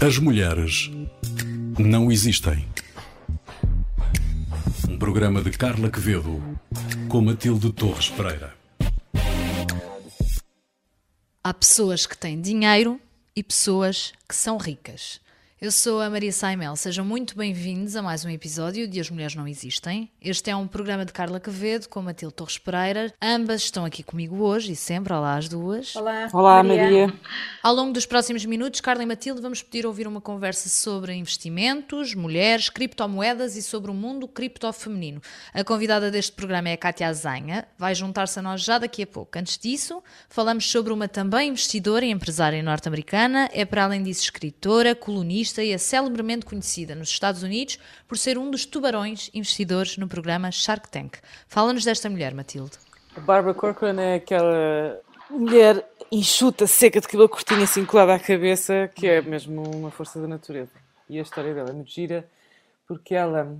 As mulheres não existem. Um programa de Carla Quevedo com Matilde Torres Pereira. Há pessoas que têm dinheiro e pessoas que são ricas. Eu sou a Maria Saimel, sejam muito bem-vindos a mais um episódio de As Mulheres Não Existem. Este é um programa de Carla Quevedo com Matilde Torres Pereira. Ambas estão aqui comigo hoje e sempre, olá as duas. Olá, Olá, Maria. Maria. Ao longo dos próximos minutos, Carla e Matilde vamos pedir ouvir uma conversa sobre investimentos, mulheres, criptomoedas e sobre o mundo criptofeminino. A convidada deste programa é a Cátia Azanha, vai juntar-se a nós já daqui a pouco. Antes disso, falamos sobre uma também investidora e empresária norte-americana, é para além disso escritora, colunista e é celebremente conhecida nos Estados Unidos por ser um dos tubarões investidores no programa Shark Tank. Fala-nos desta mulher, Matilde. A Barbara Corcoran é aquela mulher enxuta, seca, de cabelo curtinho assim colada à cabeça, que é mesmo uma força da natureza. E a história dela é muito gira, porque ela,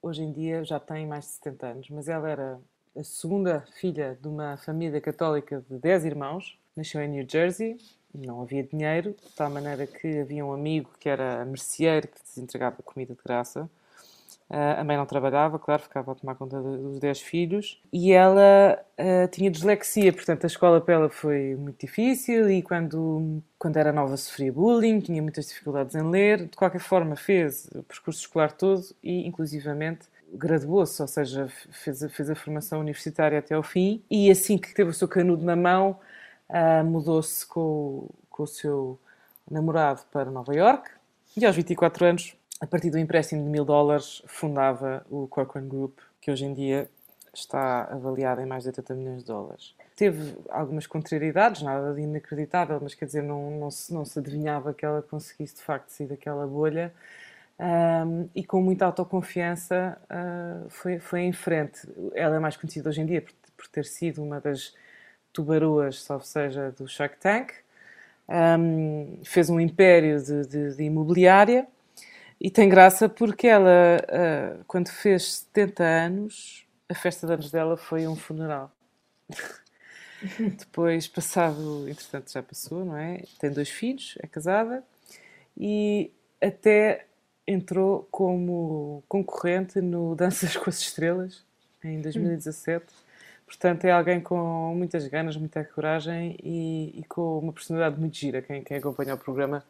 hoje em dia, já tem mais de 70 anos, mas ela era a segunda filha de uma família católica de 10 irmãos, nasceu em New Jersey, não havia dinheiro, de tal maneira que havia um amigo que era merceeiro que lhes entregava comida de graça. Uh, a mãe não trabalhava, claro, ficava a tomar conta dos 10 filhos. E ela uh, tinha dislexia, portanto a escola para ela foi muito difícil e quando, quando era nova sofria bullying, tinha muitas dificuldades em ler. De qualquer forma fez o percurso escolar todo e inclusivamente graduou-se, ou seja, fez a, fez a formação universitária até ao fim. E assim que teve o seu canudo na mão, uh, mudou-se com, com o seu namorado para Nova York e aos 24 anos, a partir do empréstimo de mil dólares, fundava o Corcoran Group, que hoje em dia está avaliado em mais de 80 milhões de dólares. Teve algumas contrariedades, nada de inacreditável, mas quer dizer, não, não, se, não se adivinhava que ela conseguisse de facto sair daquela bolha. Um, e com muita autoconfiança uh, foi, foi em frente. Ela é mais conhecida hoje em dia por, por ter sido uma das tubaroas, salvo seja, do Shark Tank. Um, fez um império de, de, de, imobiliária e tem graça porque ela, uh, quando fez 70 anos, a festa de anos dela foi um funeral. Depois, passado, entretanto já passou, não é? Tem dois filhos, é casada e até entrou como concorrente no Danças com as Estrelas em 2017. Portanto, é alguém com muitas ganas, muita coragem e, e, com uma personalidade muito gira. Quem, quem acompanha o programa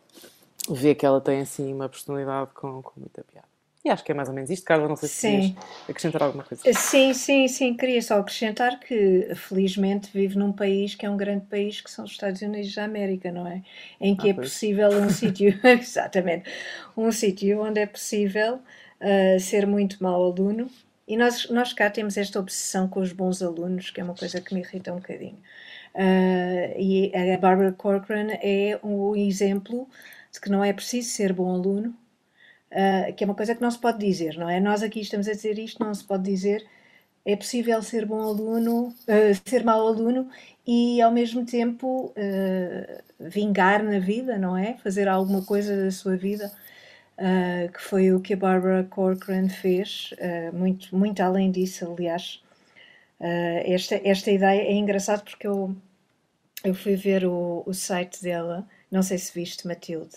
vê que ela tem assim uma personalidade com, com muita piada. E acho que é mais ou menos isto. Carla, não sei se sim. acrescentar alguma coisa. Sim, sim, sim. Queria só acrescentar que, felizmente, vive num país que é um grande país, que são os Estados Unidos da América, não é? Em que ah, é pois. possível um sítio, exatamente, um sítio onde é possível uh, ser muito mau aluno e nós, nós cá temos esta obsessão com os bons alunos, que é uma coisa que me irrita um bocadinho. Uh, e a Barbara Corcoran é um exemplo de que não é preciso ser bom aluno, uh, que é uma coisa que não se pode dizer, não é? Nós aqui estamos a dizer isto, não se pode dizer. É possível ser bom aluno, uh, ser mau aluno e ao mesmo tempo vingar na vida, não é? Fazer alguma coisa da sua vida uh, que foi o que a Barbara Corcoran fez, uh, muito, muito além disso, aliás. Uh, esta, esta ideia é engraçada porque eu, eu fui ver o, o site dela, não sei se viste, Matilde,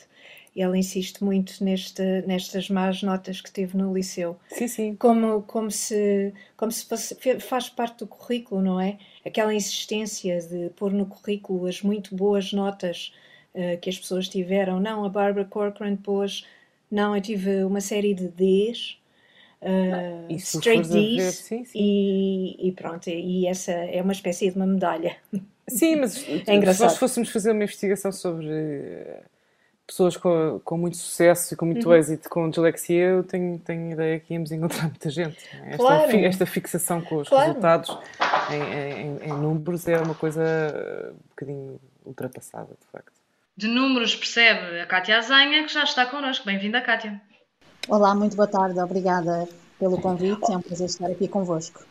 e ela insiste muito neste, nestas más notas que teve no liceu. Sim, sim. Como, como se, como se faz parte do currículo, não é? Aquela insistência de pôr no currículo as muito boas notas uh, que as pessoas tiveram. Não, a Barbara Corcoran pôs não, eu tive uma série de Ds, uh, straight Ds, ver, sim, sim. E, e, pronto, e essa é uma espécie de uma medalha. Sim, mas é engraçado. se nós fôssemos fazer uma investigação sobre eh, pessoas com, com muito sucesso e com muito uhum. êxito com dislexia, eu tenho, tenho ideia que íamos encontrar muita gente. É? Esta, claro. esta fixação com os claro. resultados em, em, em, números é uma coisa um bocadinho ultrapassada, de facto de números percebe a Cátia Azanha, que já está connosco. Bem-vinda, Cátia. Olá, muito boa tarde. Obrigada pelo convite. É um prazer estar aqui convosco.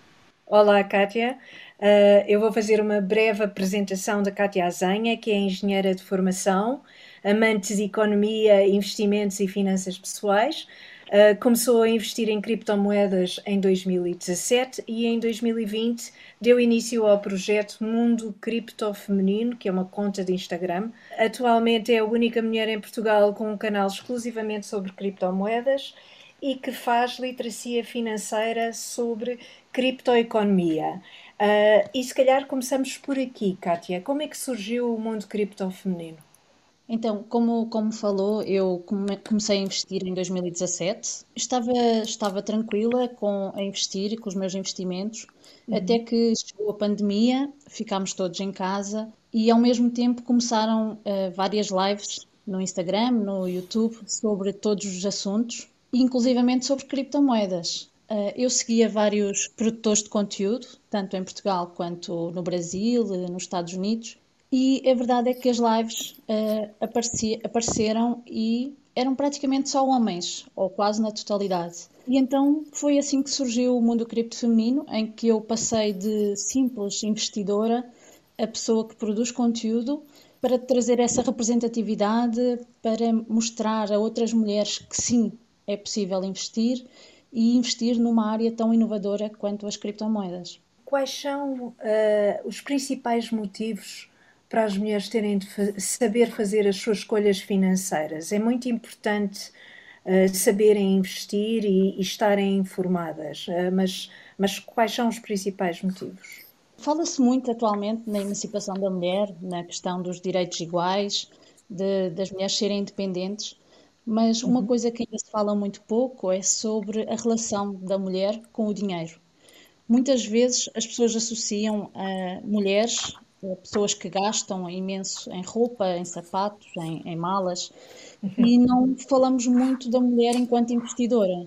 Olá, Cátia. Uh, eu vou fazer uma breve apresentação da Cátia Azanha, que é engenheira de formação, amante de economia, investimentos e finanças pessoais. Uh, começou a investir em criptomoedas em 2017 e em 2020 deu início ao projeto Mundo Cripto Feminino, que é uma conta de Instagram. Atualmente é a única mulher em Portugal com um canal exclusivamente sobre criptomoedas e que faz literacia financeira sobre criptoeconomia. Uh, e se calhar começamos por aqui, Kátia. Como é que surgiu o mundo cripto feminino? Então, como, como falou, eu comecei a investir em 2017. Estava, estava tranquila com a investir, com os meus investimentos, uhum. até que chegou a pandemia, ficámos todos em casa e ao mesmo tempo começaram uh, várias lives no Instagram, no YouTube, sobre todos os assuntos, inclusivamente sobre criptomoedas. Uh, eu seguia vários produtores de conteúdo, tanto em Portugal quanto no Brasil, nos Estados Unidos, e a verdade é que as lives uh, apareceram e eram praticamente só homens, ou quase na totalidade. E então foi assim que surgiu o mundo cripto feminino, em que eu passei de simples investidora a pessoa que produz conteúdo para trazer essa representatividade, para mostrar a outras mulheres que sim, é possível investir e investir numa área tão inovadora quanto as criptomoedas. Quais são uh, os principais motivos para as mulheres terem de fa saber fazer as suas escolhas financeiras. É muito importante uh, saberem investir e, e estarem informadas, uh, mas, mas quais são os principais motivos? Fala-se muito atualmente na emancipação da mulher, na questão dos direitos iguais, de, das mulheres serem independentes, mas uma uhum. coisa que ainda se fala muito pouco é sobre a relação da mulher com o dinheiro. Muitas vezes as pessoas associam a mulheres pessoas que gastam imenso em roupa, em sapatos, em, em malas, e não falamos muito da mulher enquanto investidora.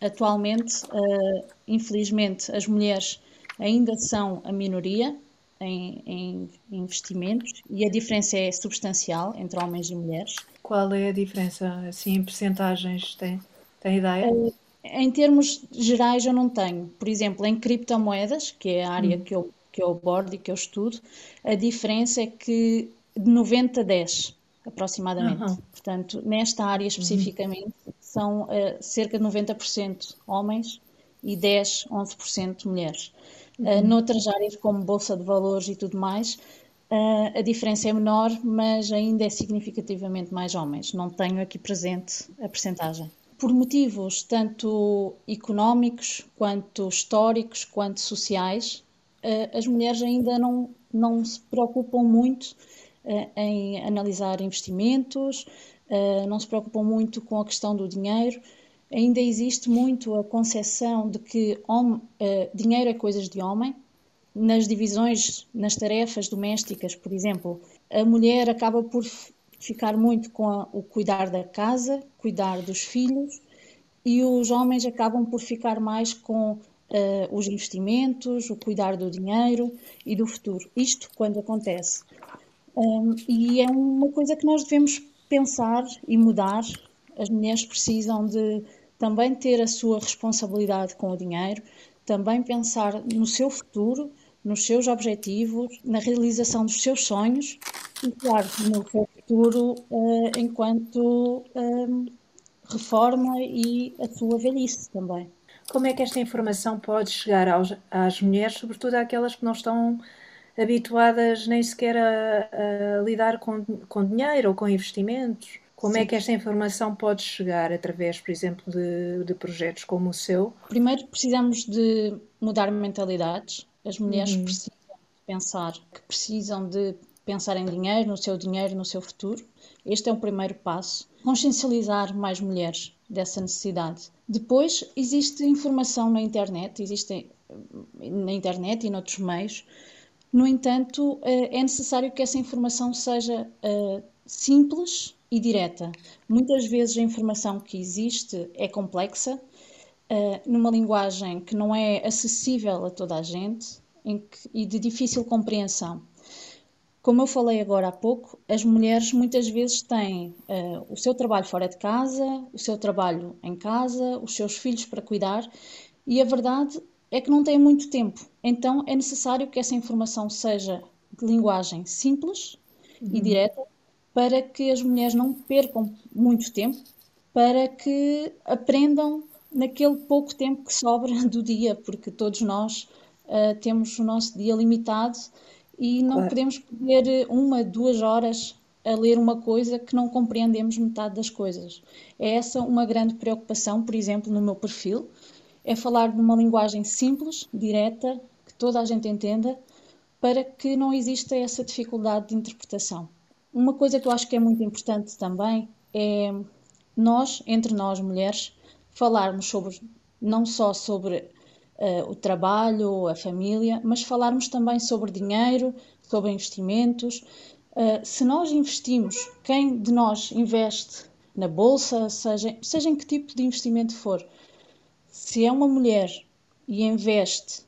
Atualmente, uh, infelizmente, as mulheres ainda são a minoria em, em, investimentos e a diferença é substancial entre homens e mulheres. Qual é a diferença, assim, em percentagens? Tem, tem ideia? Uh, em termos gerais, eu não tenho. Por exemplo, em criptomoedas, que é a área hum. que eu que eu abordo e que eu estudo, a diferença é que de 90 a 10, aproximadamente. Uhum. Portanto, nesta área uhum. especificamente, uhum. são uh, cerca de 90% homens e 10, 11% mulheres. Uhum. Uh, noutras áreas, como Bolsa de Valores e tudo mais, uh, a diferença é menor, mas ainda é significativamente mais homens. Não tenho aqui presente a percentagem. Por motivos tanto económicos, quanto históricos, quanto sociais, eh, as mulheres ainda não, não se preocupam muito eh, em analisar investimentos, eh, não se preocupam muito com a questão do dinheiro. Ainda existe muito a concepção de que homem, dinheiro é coisas de homem. Nas divisões, nas tarefas domésticas, por exemplo, a mulher acaba por ficar muito com a, o cuidar da casa, cuidar dos filhos, e os homens acabam por ficar mais com uh, os investimentos, o cuidar do dinheiro e do futuro. Isto quando acontece. Um, e é uma coisa que nós devemos pensar e mudar. As mulheres precisam de também ter a sua responsabilidade com o dinheiro, também pensar no seu futuro, nos seus objetivos, na realização dos seus sonhos e, claro, no seu futuro uh, enquanto uh, reforma e a sua velhice também. Como é que esta informação pode chegar aos, às mulheres, sobretudo àquelas que não estão habituadas nem sequer a, a lidar com, com dinheiro ou com investimentos? Como é Sim. é que esta informação pode chegar através, por exemplo, de, de, projetos como o seu? Primeiro precisamos de mudar mentalidades. As mulheres uhum. precisam pensar que precisam de pensar em dinheiro, no seu dinheiro, no seu futuro. Este é o primeiro passo. Consciencializar mais mulheres dessa necessidade. Depois, existe informação na internet, existe na internet e noutros meios. No entanto, eh, é necessário que essa informação seja eh, simples e direta. Muitas vezes a informação que existe é complexa, eh, numa linguagem que não é acessível a toda a gente e de difícil compreensão. Como eu falei agora há pouco, as mulheres muitas vezes têm uh, o seu trabalho fora de casa, o seu trabalho em casa, os seus filhos para cuidar e a verdade é que não têm muito tempo. Então é necessário que essa informação seja de linguagem simples uhum. e direta para que as mulheres não percam muito tempo para que aprendam naquele pouco tempo que sobra do dia, porque todos nós uh, temos o nosso dia limitado e não claro. podemos perder uma, duas horas a ler uma coisa que não compreendemos metade das coisas. É essa uma grande preocupação, por exemplo, no meu perfil, é falar numa linguagem simples, direta, que toda a gente entenda, para que não exista essa dificuldade de interpretação. Uma coisa que eu acho que é muito importante também é nós, entre nós mulheres, falarmos sobre não só sobre uh, o trabalho, a família, mas falarmos também sobre dinheiro, sobre investimentos. Uh, se nós investimos, quem de nós investe na bolsa, seja, seja em que tipo de investimento for, se é uma mulher e investe,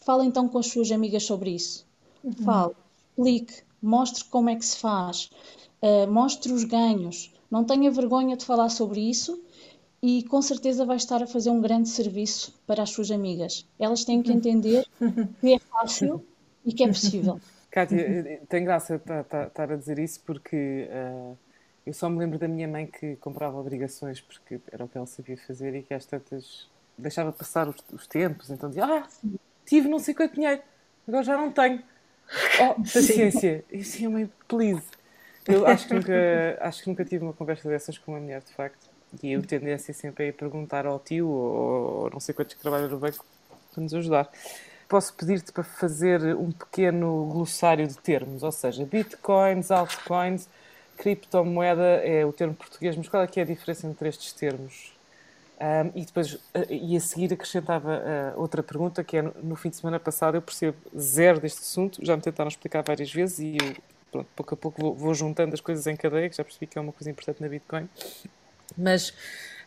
fala então com as suas amigas sobre isso. Uhum. Fale, explique, mostre como é que se faz, uh, mostre os ganhos. Não tenha vergonha de falar sobre isso e com certeza vai estar a fazer um grande serviço para as suas amigas. Elas têm que entender que é fácil e que é possível. Kátia, tem graça estar a dizer isso porque uh, eu só me lembro da minha mãe que comprava obrigações porque era o que ela sabia fazer e que às tantas deixava passar os, os tempos, então dizia: Ah, tive não sei quanto dinheiro, agora já não tenho. Oh, paciência. E assim, mãe, please. Eu acho que, nunca, acho que nunca tive uma conversa dessas com uma mulher, de facto. E eu tendência sempre a ir perguntar ao tio ou, ou não sei quantos que trabalham no banco para nos ajudar. Posso pedir-te para fazer um pequeno glossário de termos, ou seja, bitcoins, altcoins, criptomoeda é o termo português, mas qual é que é a diferença entre estes termos? Um, e depois, uh, e a seguir acrescentava uh, outra pergunta, que é, no, fim de semana passado eu percebo zero deste assunto, já me tentaram explicar várias vezes e eu, pronto, pouco a pouco vou, vou juntando as coisas em cadeia, que já percebi que é uma coisa importante na Bitcoin. Mas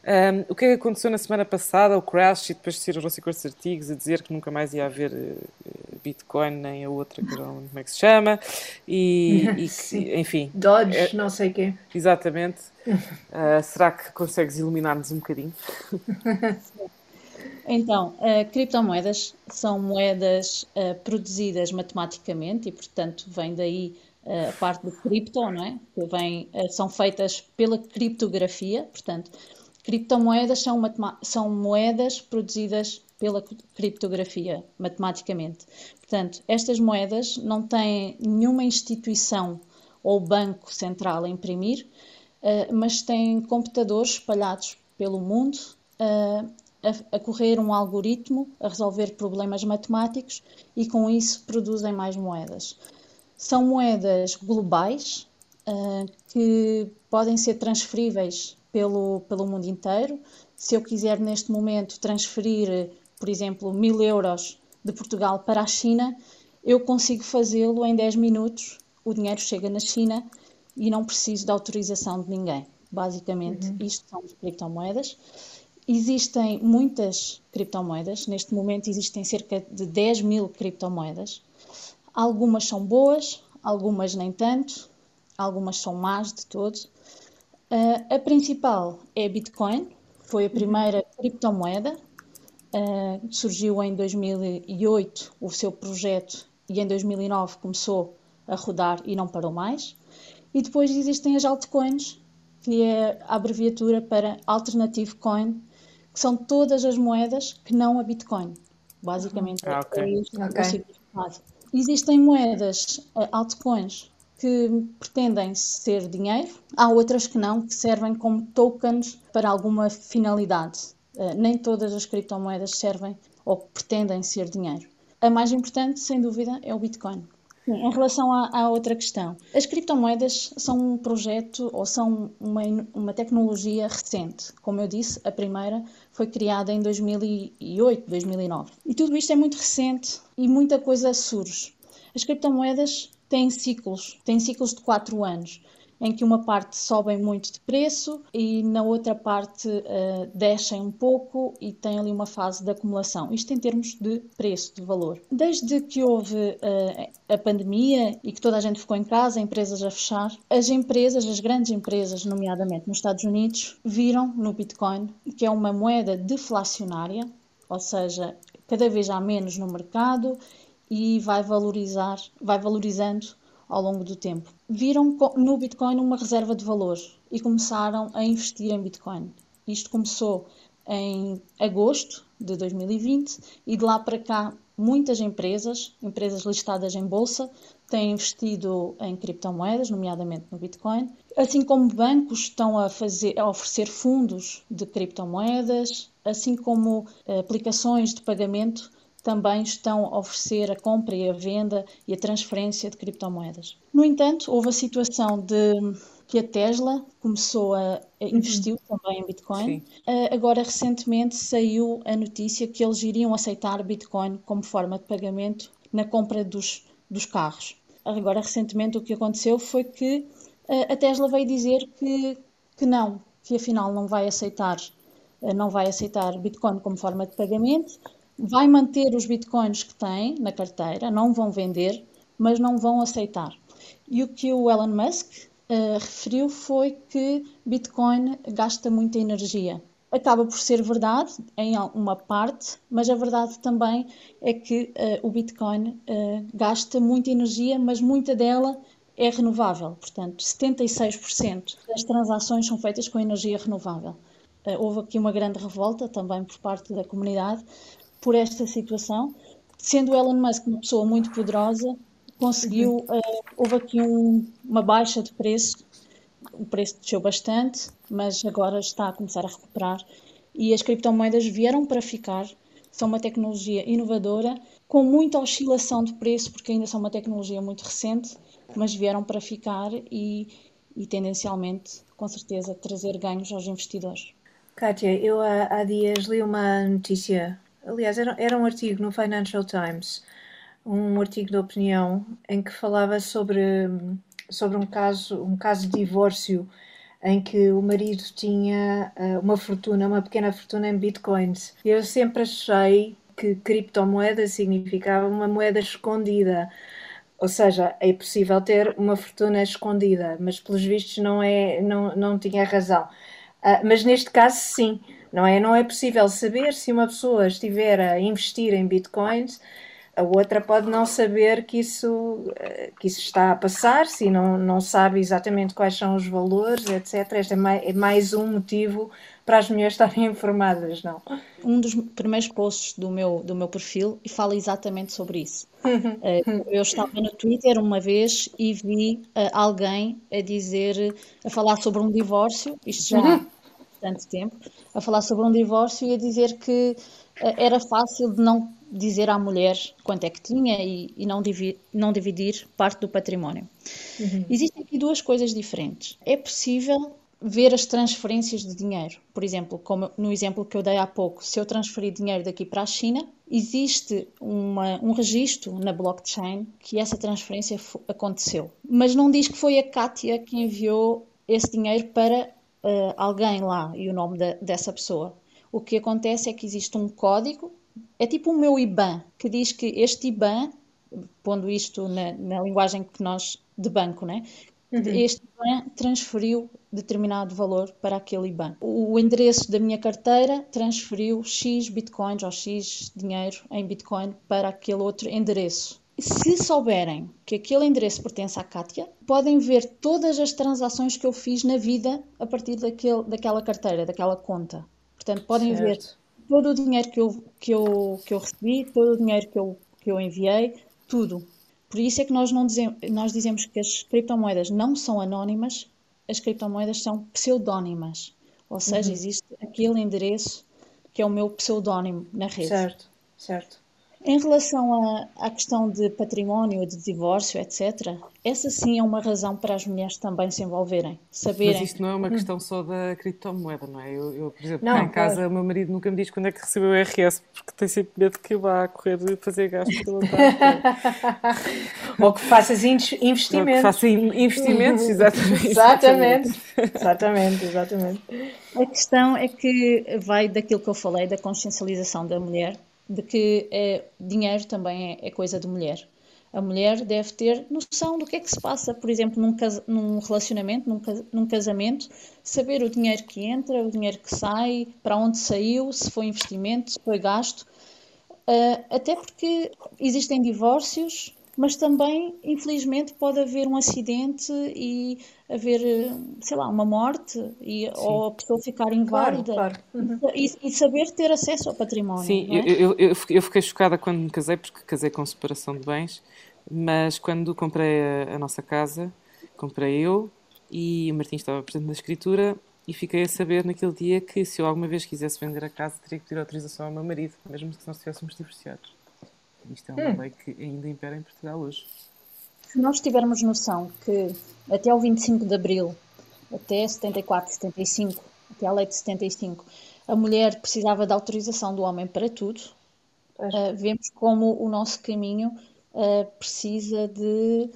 um, o que é que aconteceu na semana passada? O crash e depois saíram os esses artigos a dizer que nunca mais ia haver uh, Bitcoin nem a outra, que não como é que se chama. E, e que, enfim. Dodge, é, não sei quê. Exatamente. Uh, será que consegues iluminar-nos um bocadinho? Então, uh, criptomoedas são moedas uh, produzidas matematicamente e, portanto, vem daí a parte do cripto, não é? Que vem, são feitas pela criptografia, portanto, criptomoedas são, são moedas produzidas pela criptografia, matematicamente. Portanto, estas moedas não têm nenhuma instituição ou banco central a imprimir, uh, mas têm computadores espalhados pelo mundo a, correr um algoritmo, a resolver problemas matemáticos e com isso produzem mais moedas. São moedas globais uh, que podem ser transferíveis pelo, pelo mundo inteiro. Se eu quiser neste momento transferir, por exemplo, mil euros de Portugal para a China, eu consigo fazê-lo em 10 minutos. O dinheiro chega na China e não preciso da autorização de ninguém. Basicamente, uhum. isto são criptomoedas. Existem muitas criptomoedas. Neste momento existem cerca de 10 mil criptomoedas. Algumas são boas, algumas nem tanto, algumas são más de todos. Uh, a principal é Bitcoin, foi a primeira criptomoeda, uh, surgiu em 2008 o seu projeto e em 2009 começou a rodar e não parou mais. E depois existem as altcoins, que é a abreviatura para Alternative Coin, que são todas as moedas que não a Bitcoin. Basicamente, ah, okay. é isso okay. o significado. Existem moedas, uh, altcoins, que pretendem ser dinheiro, há outras que não, que servem como tokens para alguma finalidade. Uh, nem todas as criptomoedas servem ou pretendem ser dinheiro. A mais importante, sem dúvida, é o Bitcoin. Em relação à, à, outra questão, as criptomoedas são um projeto ou são uma, uma tecnologia recente. Como eu disse, a primeira foi criada em 2008, 2009. E tudo isto é muito recente e muita coisa surge. As criptomoedas têm ciclos, têm ciclos de 4 anos em que uma parte sobem muito de preço e na outra parte uh, descem um pouco e tem ali uma fase de acumulação. Isto em termos de preço, de valor. Desde que houve uh, a pandemia e que toda a gente ficou em casa, empresas a fechar, as empresas, as grandes empresas, nomeadamente nos Estados Unidos, viram no Bitcoin que é uma moeda deflacionária, ou seja, cada vez há menos no mercado e vai valorizar, vai valorizando ao longo do tempo. Viram no Bitcoin uma reserva de valor e começaram a investir em Bitcoin. Isto começou em agosto de 2020 e de lá para cá muitas empresas, empresas listadas em bolsa, têm investido em criptomoedas, nomeadamente no Bitcoin, assim como bancos estão a, fazer, a oferecer fundos de criptomoedas, assim como eh, aplicações de pagamento também estão a oferecer a compra e a venda e a transferência de criptomoedas. No entanto, houve a situação de que a Tesla começou a, a investir uhum. também em Bitcoin. Uh, agora, recentemente, saiu a notícia que eles iriam aceitar Bitcoin como forma de pagamento na compra dos, dos carros. Agora, recentemente, o que aconteceu foi que uh, a Tesla veio dizer que, que não, que afinal não vai aceitar, uh, não vai aceitar Bitcoin como forma de pagamento, vai manter os Bitcoins que tem na carteira, não vão vender, mas não vão aceitar. E o que o Elon Musk uh, referiu foi que Bitcoin gasta muita energia. Acaba por ser verdade em uma parte, mas a verdade também é que uh, o Bitcoin uh, gasta muita energia, mas muita dela é renovável. Portanto, 76% das transações são feitas com energia renovável. houve aqui uma grande revolta também por parte da comunidade por esta situação. Sendo Elon Musk uma pessoa muito poderosa, conseguiu, uh, houve aqui um, uma baixa de preço, o preço desceu bastante, mas agora está a começar a recuperar e as criptomoedas vieram para ficar, são uma tecnologia inovadora, com muita oscilação de preço, porque ainda são uma tecnologia muito recente, mas vieram para ficar e, e tendencialmente, com certeza, trazer ganhos aos investidores. Kátia, eu há, há dias li uma notícia, aliás, era, era um artigo no Financial Times, um artigo de opinião em que falava sobre, sobre um, caso, um caso de divórcio em que o marido tinha uh, uma fortuna, uma pequena fortuna em bitcoins. Eu sempre achei que criptomoeda significava uma moeda escondida. Ou seja, é possível ter uma fortuna escondida, mas pelos vistos não, é, não, não tinha razão. Uh, mas neste caso, sim, não é? Não é possível saber se uma pessoa estiver a investir em bitcoins a outra pode não saber que isso, eh, que isso está a passar, se não, não sabe exatamente quais são os valores, etc. Este é mais, é mais um motivo para as mulheres estarem informadas, não? Um dos primeiros posts do meu, do meu perfil e fala exatamente sobre isso. Eh, eu estava no Twitter uma vez e vi uh, alguém a dizer, a falar sobre um divórcio, isto já há tanto tempo, a falar sobre um divórcio e a dizer que uh, era fácil de não dizer à mulher quanto é que tinha e, e não, divi não, dividir parte do património. Uhum. Existem aqui duas coisas diferentes. É possível ver as transferências de dinheiro. Por exemplo, como no exemplo que eu dei há pouco, se eu transferir dinheiro daqui para a China, existe uma, um registro na blockchain que essa transferência aconteceu. Mas não diz que foi a Kátia que enviou esse dinheiro para uh, alguém lá e o nome de, dessa pessoa. O que acontece é que existe um código é tipo o meu IBAN, que diz que este IBAN, pondo isto na, na linguagem que nós de banco, né? Uhum. Este IBAN transferiu determinado valor para aquele IBAN. O endereço da minha carteira transferiu X bitcoins ou X dinheiro em bitcoin para aquele outro endereço. Se souberem que aquele endereço pertence à Kátia, podem ver todas as transações que eu fiz na vida a partir daquele, daquela carteira, daquela conta. Portanto, podem certo. ver todo o dinheiro que eu, que eu, que eu recebi, todo o dinheiro que eu, que eu enviei, tudo. Por isso é que nós, não dizemos, nós dizemos que as criptomoedas não são anónimas, as criptomoedas são pseudónimas. Ou seja, uhum. existe aquele endereço que é o meu pseudónimo na rede. Certo, certo. Em relação à, à questão de património, de divórcio, etc., essa sim é uma razão para as mulheres também se envolverem. Saberem... Mas isto não é uma questão só da criptomoeda, não é? Eu, eu por exemplo, não, em casa, claro. o meu marido nunca me diz quando é que recebeu o IRS, porque tem sempre medo que eu vá a correr fazer gastos pela Ou que faças investimentos. Ou que faça investimentos, exatamente. exatamente. Exatamente, exatamente. A questão é que vai daquilo que eu falei, da consciencialização da mulher, de que é, dinheiro também é, é, coisa de mulher. A mulher deve ter noção do que é que se passa, por exemplo, num, num relacionamento, num, num, casamento, saber o dinheiro que entra, o dinheiro que sai, para onde saiu, se foi investimento, se foi gasto. Uh, até porque existem divórcios mas também, infelizmente, pode haver um acidente e haver, sei lá, uma morte e, ou a pessoa ficar inválida claro, claro. Uhum. E, e, saber ter acesso ao património. Sim, é? eu, eu, eu, fiquei chocada quando me casei, porque casei com separação de bens, mas quando comprei a, a nossa casa, comprei eu e o Martim estava presente na escritura e fiquei a saber naquele dia que se eu alguma vez quisesse vender a casa teria que pedir autorização ao meu marido, mesmo que nós estivéssemos divorciados. Isto é uma hum. lei que ainda impera em Portugal hoje. Se nós tivermos noção que até o 25 de Abril, até 74, 75, até a lei de 75, a mulher precisava da autorização do homem para tudo, uh, vemos como o nosso caminho uh, precisa de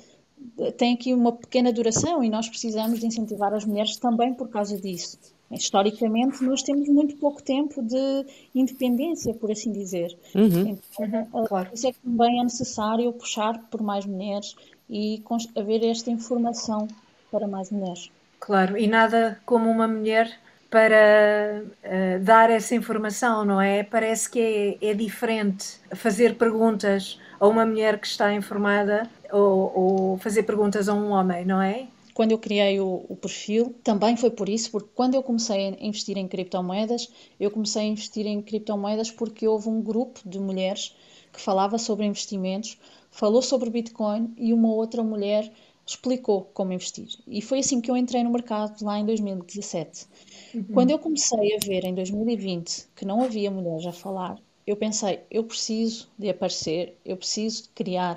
tem aqui uma pequena duração e nós precisamos de incentivar as mulheres também por causa disso. Historicamente, nós temos muito pouco tempo de independência, por assim dizer. Uhum. Então, uhum, claro. Isso é que também é necessário puxar por mais mulheres e haver esta informação para mais mulheres. Claro, e nada como uma mulher para uh, dar essa informação, não é? Parece que é, é, diferente fazer perguntas a uma mulher que está informada ou, ou fazer perguntas a um homem, não é? Quando eu criei o, o, perfil, também foi por isso, porque quando eu comecei a investir em criptomoedas, eu comecei a investir em criptomoedas porque houve um grupo de mulheres que falava sobre investimentos, falou sobre Bitcoin e uma outra mulher explicou como investir. E foi assim que eu entrei no mercado lá em 2017. Uhum. Quando eu comecei a ver em 2020 que não havia mulheres a falar, eu pensei, eu preciso de aparecer, eu preciso de criar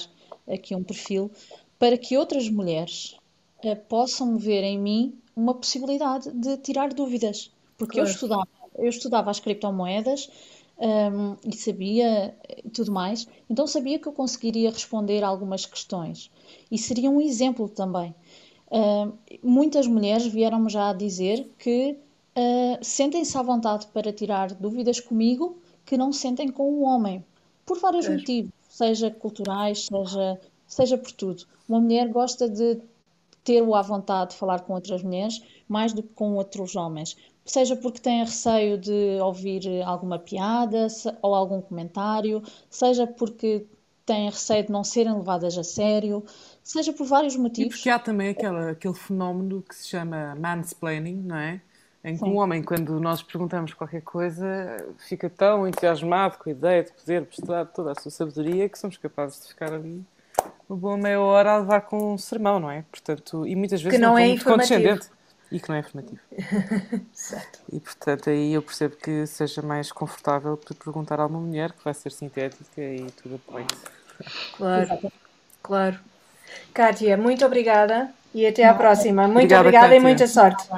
aqui um perfil para que outras mulheres uh, possam ver em mim uma possibilidade de tirar dúvidas. Porque claro. eu estudava, eu estudava as criptomoedas um, e sabia tudo mais, então sabia que eu conseguiria responder algumas questões. E seria um exemplo também. Uh, muitas mulheres vieram-me já a dizer que uh, sentem-se à vontade para tirar dúvidas comigo que não sentem com um homem, por vários é. motivos, seja culturais, seja, seja por tudo. Uma mulher gosta de ter-o à vontade de falar com outras mulheres mais do que com outros homens. Seja porque tem receio de ouvir alguma piada ou algum comentário, seja porque tem receio de não serem levadas a sério, seja por vários motivos. E porque há também aquela, aquele fenómeno que se chama mansplaining, não é? Em que Sim. um homem, quando nós perguntamos qualquer coisa, fica tão entusiasmado com a ideia de poder mostrar toda a sua sabedoria que somos capazes de ficar ali uma boa meia hora a levar com um sermão, não é? Portanto, e muitas vezes que não, não é muito condescendente. E que não é informativo. Exato. E portanto aí eu percebo que seja mais confortável para perguntar a uma mulher que vai ser sintética e tudo a point. Claro, claro. Kátia, muito obrigada e até à próxima. Muito obrigada, obrigada e muita sorte.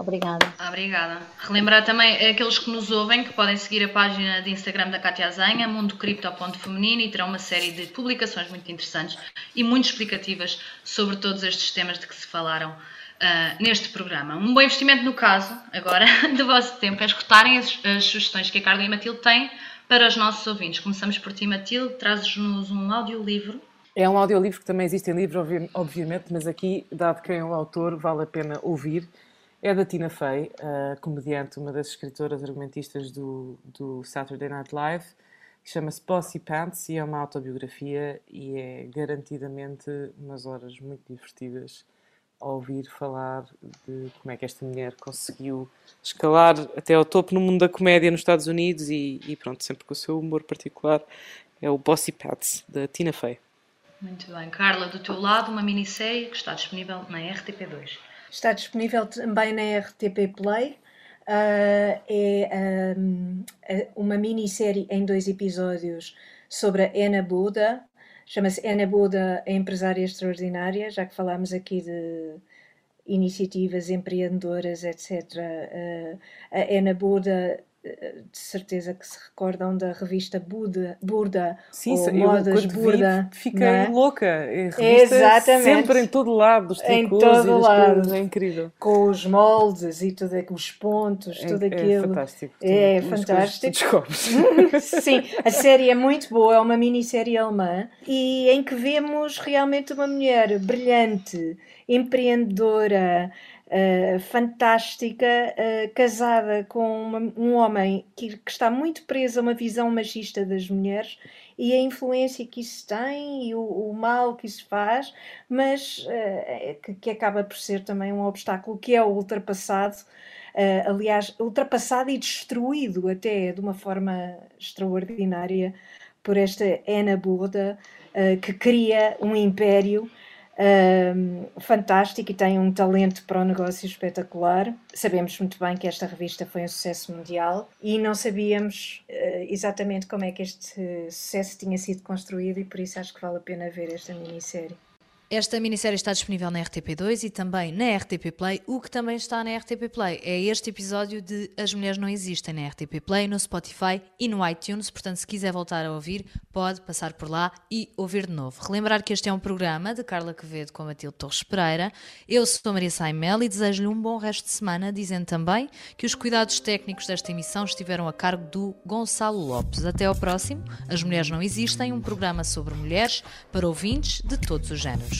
Obrigada. Obrigada. Relembrar também aqueles que nos ouvem que podem seguir a página de Instagram da Cátia Azenha, mundocripto.feminino, e terão uma série de publicações muito interessantes e muito explicativas sobre todos estes temas de que se falaram uh, neste programa. Um bom investimento no caso, agora, do vosso tempo, é escutarem as, as sugestões que a Carla e a Matilde têm para os nossos ouvintes. Começamos por ti, Matilde, trazes-nos um audiolivro. É um audiolivro que também existe em livro, obviamente, mas aqui, dado quem é o autor, vale a pena ouvir é da Tina Fey, comediante, uma das escritoras argumentistas do, do Saturday Night Live, que chama-se Bossy Pants e é uma autobiografia e é garantidamente umas horas muito divertidas a ouvir falar de como é que esta mulher conseguiu escalar até ao topo no mundo da comédia nos Estados Unidos e, e pronto, sempre com o seu humor particular, é o Bossy Pants, da Tina Fey. Muito bem. Carla, do teu lado, uma minissérie que está disponível na RTP2. Está disponível também na RTP Play. Uh, é um, uma minissérie em dois episódios sobre a Ana Buda. Chama-se Ana Buda, a empresária extraordinária, já que falámos aqui de iniciativas empreendedoras, etc. Uh, a Ana Buda de certeza que se recordam da revista Buda, Burda Sim, ou eu, Modas Burda. Vi, fiquei é? louca. Exatamente. Sempre em todo lado, tricôs em todo lado. Coisas, é incrível. Com os moldes e tudo, os pontos, é, tudo é aquilo. É fantástico. É fantástico. Sim, a série é muito boa, é uma minissérie alemã e em que vemos realmente uma mulher brilhante, empreendedora, uh, fantástica, uh, casada com uma, um homem que, que, está muito preso a uma visão machista das mulheres e a influência que isso tem e o, o mal que isso faz, mas uh, que, que, acaba por ser também um obstáculo que é ultrapassado. aliás, ultrapassado e destruído até de uma forma extraordinária por esta Ana Burda, que cria um império fantástico e tem um talento para o negócio espetacular. Sabemos muito bem que esta revista foi um sucesso mundial e não sabíamos uh, exatamente como é que este sucesso tinha sido construído e por isso acho que vale a pena ver esta minissérie. Esta minissérie está disponível na RTP2 e também na RTP Play. O que também está na RTP Play é este episódio de As Mulheres Não Existem na RTP Play, no Spotify e no iTunes. Portanto, se quiser voltar a ouvir, pode passar por lá e ouvir de novo. Relembrar que este é um programa de Carla Quevedo com Matilde Torres Pereira. Eu sou Maria Saimel e desejo-lhe um bom resto de semana, dizendo também que os cuidados técnicos desta emissão estiveram a cargo do Gonçalo Lopes. Até ao próximo. As Mulheres Não Existem, um programa sobre mulheres para ouvintes de todos os géneros.